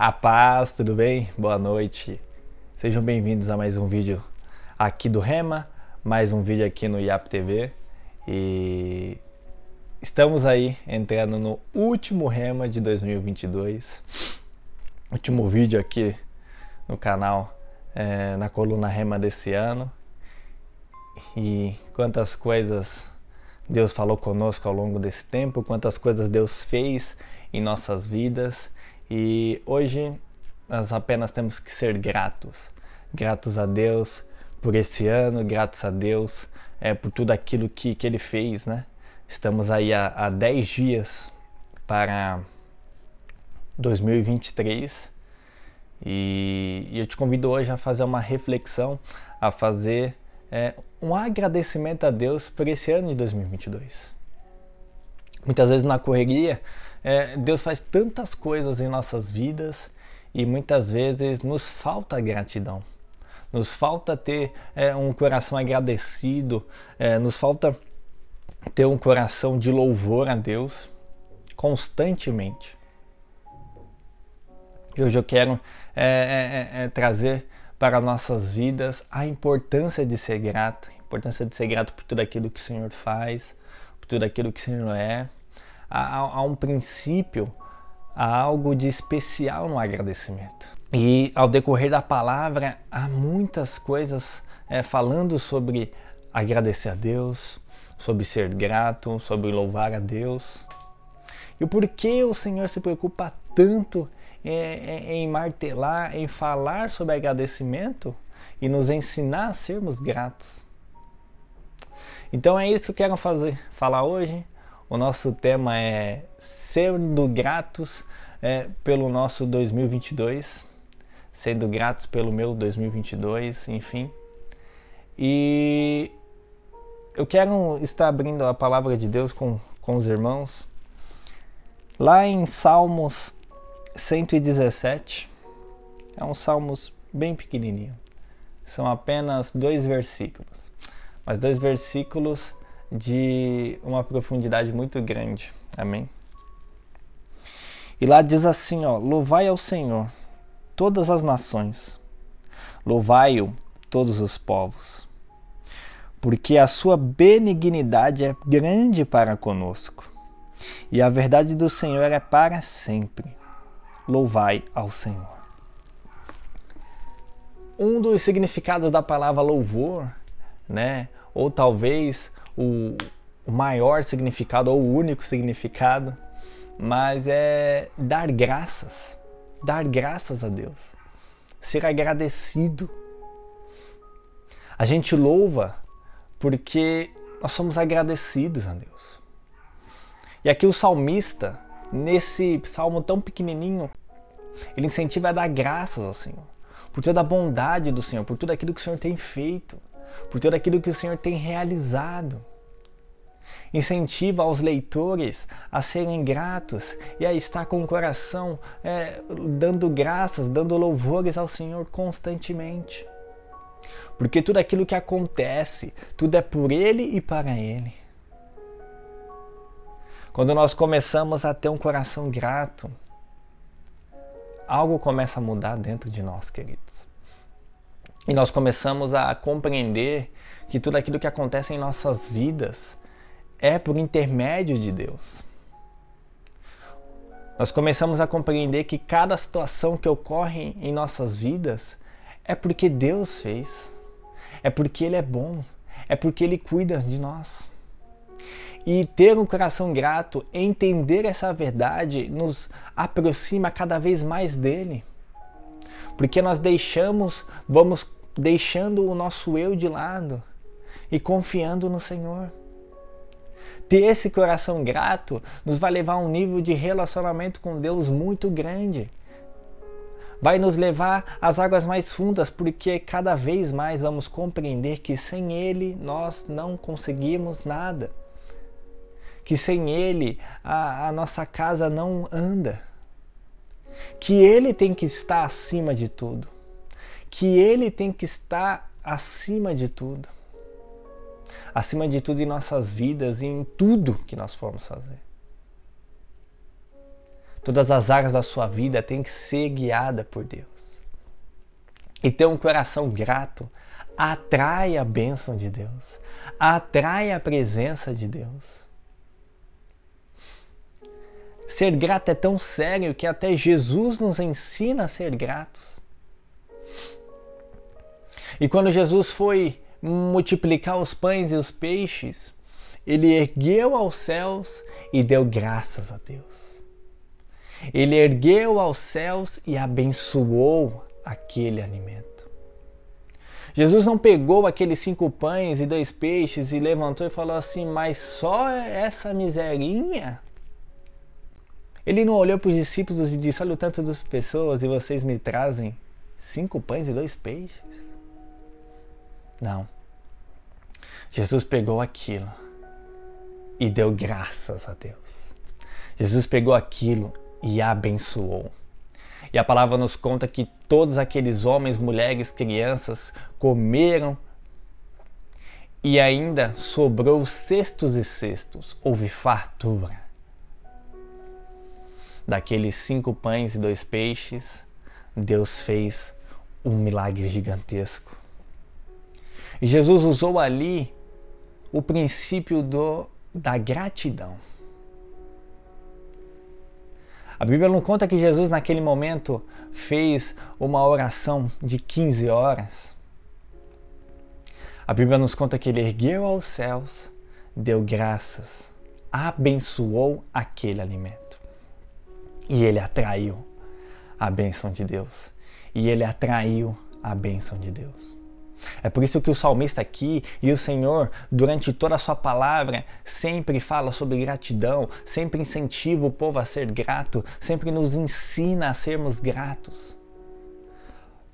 A paz, tudo bem? Boa noite. Sejam bem-vindos a mais um vídeo aqui do Rema, mais um vídeo aqui no IAP TV. E estamos aí entrando no último Rema de 2022. Último vídeo aqui no canal, é, na coluna Rema desse ano. E quantas coisas Deus falou conosco ao longo desse tempo, quantas coisas Deus fez em nossas vidas e hoje nós apenas temos que ser gratos. Gratos a Deus por esse ano, gratos a Deus é, por tudo aquilo que, que Ele fez, né? Estamos aí há 10 dias para 2023 e, e, eu te convido hoje a fazer uma reflexão, a fazer é, um agradecimento a Deus por esse ano de 2022. Muitas vezes na correria é, Deus faz tantas coisas em nossas vidas e muitas vezes nos falta gratidão. Nos falta ter é, um coração agradecido, é, nos falta ter um coração de louvor a Deus constantemente. Hoje eu quero é, é, é trazer para nossas vidas a importância de ser grato, a importância de ser grato por tudo aquilo que o Senhor faz, por tudo aquilo que o Senhor é, há, há um princípio, há algo de especial no agradecimento. E ao decorrer da palavra, há muitas coisas é, falando sobre agradecer a Deus, sobre ser grato, sobre louvar a Deus. E o porquê o Senhor se preocupa tanto é, é, em martelar, em falar sobre agradecimento e nos ensinar a sermos gratos. Então é isso que eu quero fazer, falar hoje o nosso tema é sendo gratos é, pelo nosso 2022, sendo gratos pelo meu 2022, enfim. E eu quero estar abrindo a palavra de Deus com, com os irmãos. Lá em Salmos 117, é um Salmos bem pequenininho. São apenas dois versículos. Mas dois versículos de uma profundidade muito grande. Amém? E lá diz assim, ó: Louvai ao Senhor todas as nações. Louvai-o todos os povos. Porque a sua benignidade é grande para conosco. E a verdade do Senhor é para sempre. Louvai ao Senhor. Um dos significados da palavra louvor, né, ou talvez o, o maior significado ou o único significado, mas é dar graças, dar graças a Deus, ser agradecido. A gente louva porque nós somos agradecidos a Deus. E aqui o salmista, nesse salmo tão pequenininho, ele incentiva a dar graças ao Senhor, por toda a bondade do Senhor, por tudo aquilo que o Senhor tem feito por tudo aquilo que o Senhor tem realizado. Incentiva os leitores a serem gratos e a estar com o coração é, dando graças, dando louvores ao Senhor constantemente. Porque tudo aquilo que acontece, tudo é por Ele e para Ele. Quando nós começamos a ter um coração grato, algo começa a mudar dentro de nós, queridos. E nós começamos a compreender que tudo aquilo que acontece em nossas vidas é por intermédio de Deus. Nós começamos a compreender que cada situação que ocorre em nossas vidas é porque Deus fez, é porque Ele é bom, é porque Ele cuida de nós. E ter um coração grato, entender essa verdade, nos aproxima cada vez mais dele. Porque nós deixamos, vamos deixando o nosso eu de lado e confiando no Senhor. Ter esse coração grato nos vai levar a um nível de relacionamento com Deus muito grande. Vai nos levar às águas mais fundas, porque cada vez mais vamos compreender que sem Ele nós não conseguimos nada. Que sem Ele a, a nossa casa não anda. Que Ele tem que estar acima de tudo que Ele tem que estar acima de tudo. Acima de tudo em nossas vidas e em tudo que nós formos fazer. todas as áreas da sua vida tem que ser guiada por Deus. E ter um coração grato atrai a bênção de Deus, atrai a presença de Deus. Ser grato é tão sério que até Jesus nos ensina a ser gratos. E quando Jesus foi multiplicar os pães e os peixes, ele ergueu aos céus e deu graças a Deus. Ele ergueu aos céus e abençoou aquele alimento. Jesus não pegou aqueles cinco pães e dois peixes e levantou e falou assim: Mas só essa miserinha? Ele não olhou para os discípulos e disse: Olha o tanto de pessoas e vocês me trazem cinco pães e dois peixes? Não. Jesus pegou aquilo e deu graças a Deus. Jesus pegou aquilo e abençoou. E a palavra nos conta que todos aqueles homens, mulheres, crianças comeram e ainda sobrou cestos e cestos, houve fartura. Daqueles cinco pães e dois peixes, Deus fez um milagre gigantesco. E Jesus usou ali o princípio do da gratidão. A Bíblia não conta que Jesus, naquele momento, fez uma oração de 15 horas. A Bíblia nos conta que ele ergueu aos céus, deu graças, abençoou aquele alimento. E ele atraiu a bênção de Deus. E ele atraiu a bênção de Deus. É por isso que o salmista aqui e o Senhor, durante toda a sua palavra, sempre fala sobre gratidão, sempre incentiva o povo a ser grato, sempre nos ensina a sermos gratos.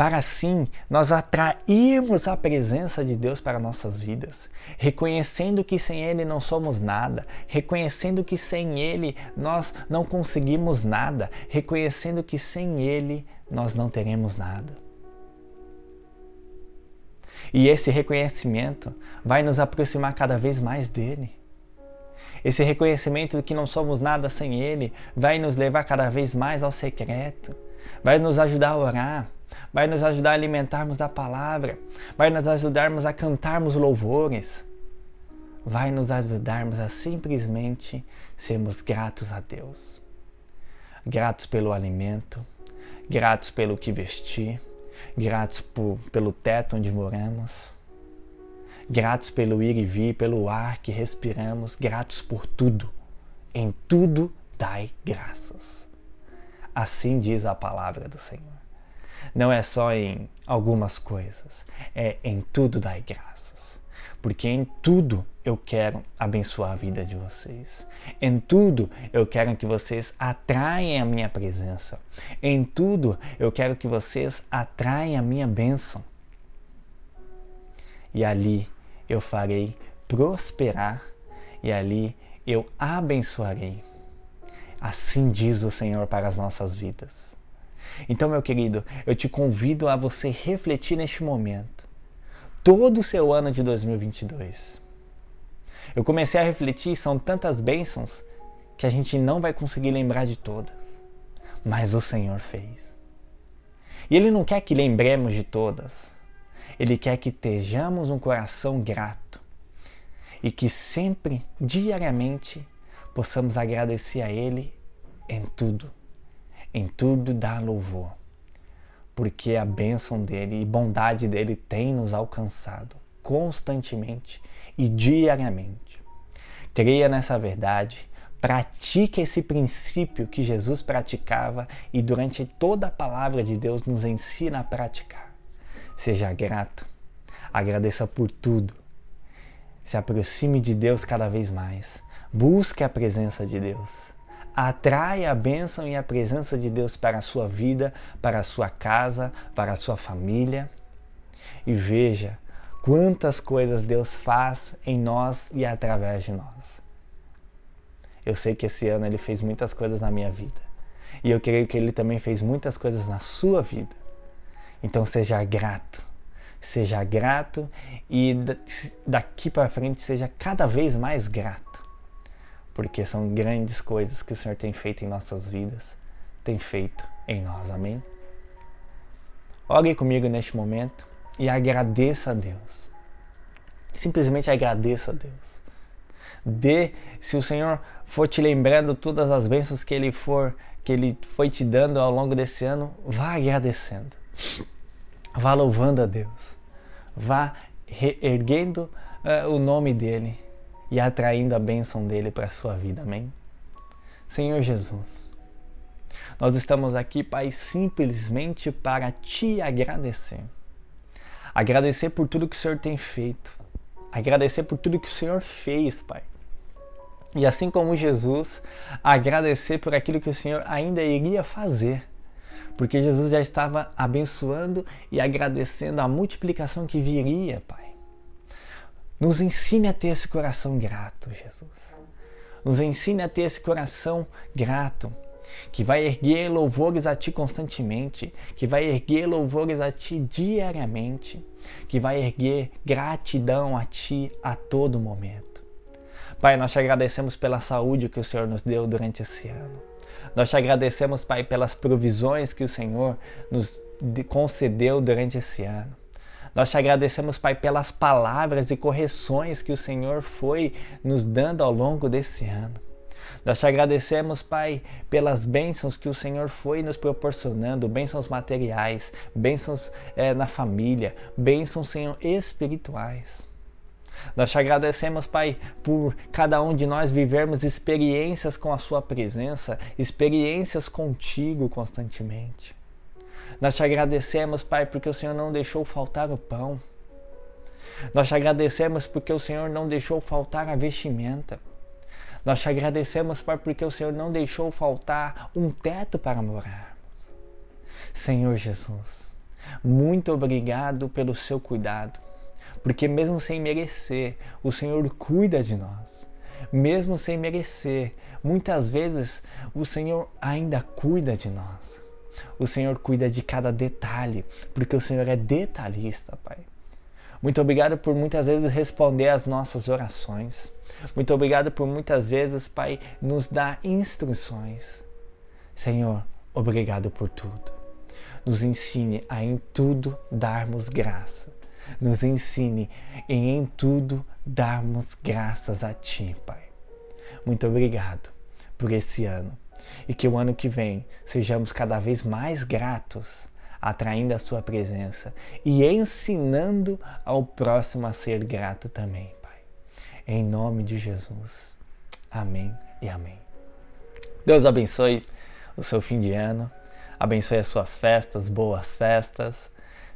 Para assim nós atrairmos a presença de Deus para nossas vidas, reconhecendo que sem Ele não somos nada, reconhecendo que sem Ele nós não conseguimos nada, reconhecendo que sem Ele nós não teremos nada. E esse reconhecimento vai nos aproximar cada vez mais dele. Esse reconhecimento de que não somos nada sem Ele vai nos levar cada vez mais ao secreto, vai nos ajudar a orar, vai nos ajudar a alimentarmos da palavra, vai nos ajudarmos a cantarmos louvores, vai nos ajudarmos a simplesmente sermos gratos a Deus. Gratos pelo alimento, gratos pelo que vestir, gratos por, pelo teto onde moramos, gratos pelo ir e vir, pelo ar que respiramos, gratos por tudo. Em tudo dai graças. Assim diz a palavra do Senhor. Não é só em algumas coisas, é em tudo dai graças porque em tudo eu quero abençoar a vida de vocês. Em tudo eu quero que vocês atraem a minha presença. Em tudo eu quero que vocês atraem a minha bênção. E ali eu farei prosperar e ali eu abençoarei. Assim diz o Senhor para as nossas vidas. Então, meu querido, eu te convido a você refletir neste momento todo o seu ano de 2022. Eu comecei a refletir, são tantas bênçãos que a gente não vai conseguir lembrar de todas, mas o Senhor fez. E Ele não quer que lembremos de todas, Ele quer que estejamos um coração grato e que sempre, diariamente, possamos agradecer a Ele em tudo, em tudo dar louvor porque a bênção dele e bondade dele tem nos alcançado constantemente e diariamente. Creia nessa verdade, pratique esse princípio que Jesus praticava e durante toda a palavra de Deus nos ensina a praticar. Seja grato, agradeça por tudo, se aproxime de Deus cada vez mais, busque a presença de Deus atrai a bênção e a presença de Deus para a sua vida, para a sua casa, para a sua família. E veja quantas coisas Deus faz em nós e através de nós. Eu sei que esse ano ele fez muitas coisas na minha vida. E eu creio que ele também fez muitas coisas na sua vida. Então seja grato. Seja grato e daqui para frente seja cada vez mais grato porque são grandes coisas que o Senhor tem feito em nossas vidas tem feito em nós. Amém? Ore comigo neste momento e agradeça a Deus. Simplesmente agradeça a Deus. Dê, se o Senhor for te lembrando todas as bênçãos que Ele for, que Ele foi te dando ao longo desse ano, vá agradecendo. Vá louvando a Deus. Vá erguendo uh, o nome dEle e atraindo a bênção dEle para a sua vida. Amém? Senhor Jesus, nós estamos aqui, Pai, simplesmente para te agradecer. Agradecer por tudo que o Senhor tem feito. Agradecer por tudo que o Senhor fez, Pai. E assim como Jesus, agradecer por aquilo que o Senhor ainda iria fazer. Porque Jesus já estava abençoando e agradecendo a multiplicação que viria, Pai. Nos ensine a ter esse coração grato, Jesus. Nos ensine a ter esse coração grato, que vai erguer louvores a Ti constantemente, que vai erguer louvores a Ti diariamente, que vai erguer gratidão a Ti a todo momento. Pai, nós te agradecemos pela saúde que o Senhor nos deu durante esse ano. Nós te agradecemos, Pai, pelas provisões que o Senhor nos concedeu durante esse ano. Nós te agradecemos, Pai, pelas palavras e correções que o Senhor foi nos dando ao longo desse ano. Nós te agradecemos, Pai, pelas bênçãos que o Senhor foi nos proporcionando, bênçãos materiais, bênçãos é, na família, bênçãos, Senhor, espirituais. Nós te agradecemos, Pai, por cada um de nós vivermos experiências com a Sua presença, experiências contigo constantemente. Nós te agradecemos, Pai, porque o Senhor não deixou faltar o pão. Nós te agradecemos porque o Senhor não deixou faltar a vestimenta. Nós te agradecemos, Pai, porque o Senhor não deixou faltar um teto para morarmos. Senhor Jesus, muito obrigado pelo seu cuidado porque mesmo sem merecer, o Senhor cuida de nós. Mesmo sem merecer, muitas vezes o Senhor ainda cuida de nós. O Senhor cuida de cada detalhe, porque o Senhor é detalhista, Pai. Muito obrigado por muitas vezes responder às nossas orações. Muito obrigado por muitas vezes, Pai, nos dar instruções. Senhor, obrigado por tudo. Nos ensine a em tudo darmos graça nos ensine em em tudo darmos graças a Ti, Pai. Muito obrigado por esse ano e que o ano que vem sejamos cada vez mais gratos, atraindo a Sua presença e ensinando ao próximo a ser grato também, Pai. Em nome de Jesus. Amém e amém. Deus abençoe o seu fim de ano, abençoe as suas festas, boas festas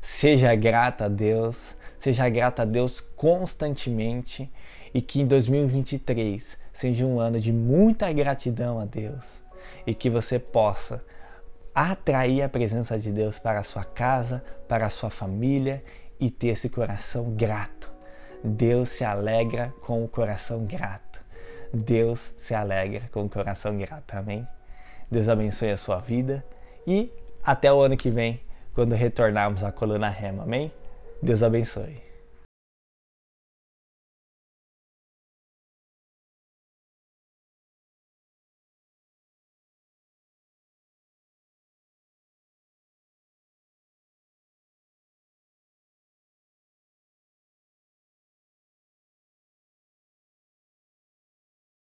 Seja grata a Deus, seja grata a Deus constantemente e que em 2023 seja um ano de muita gratidão a Deus e que você possa atrair a presença de Deus para a sua casa, para a sua família e ter esse coração grato. Deus se alegra com o coração grato. Deus se alegra com o coração grato. Amém? Deus abençoe a sua vida e até o ano que vem quando retornarmos à coluna rema. Amém? Deus abençoe.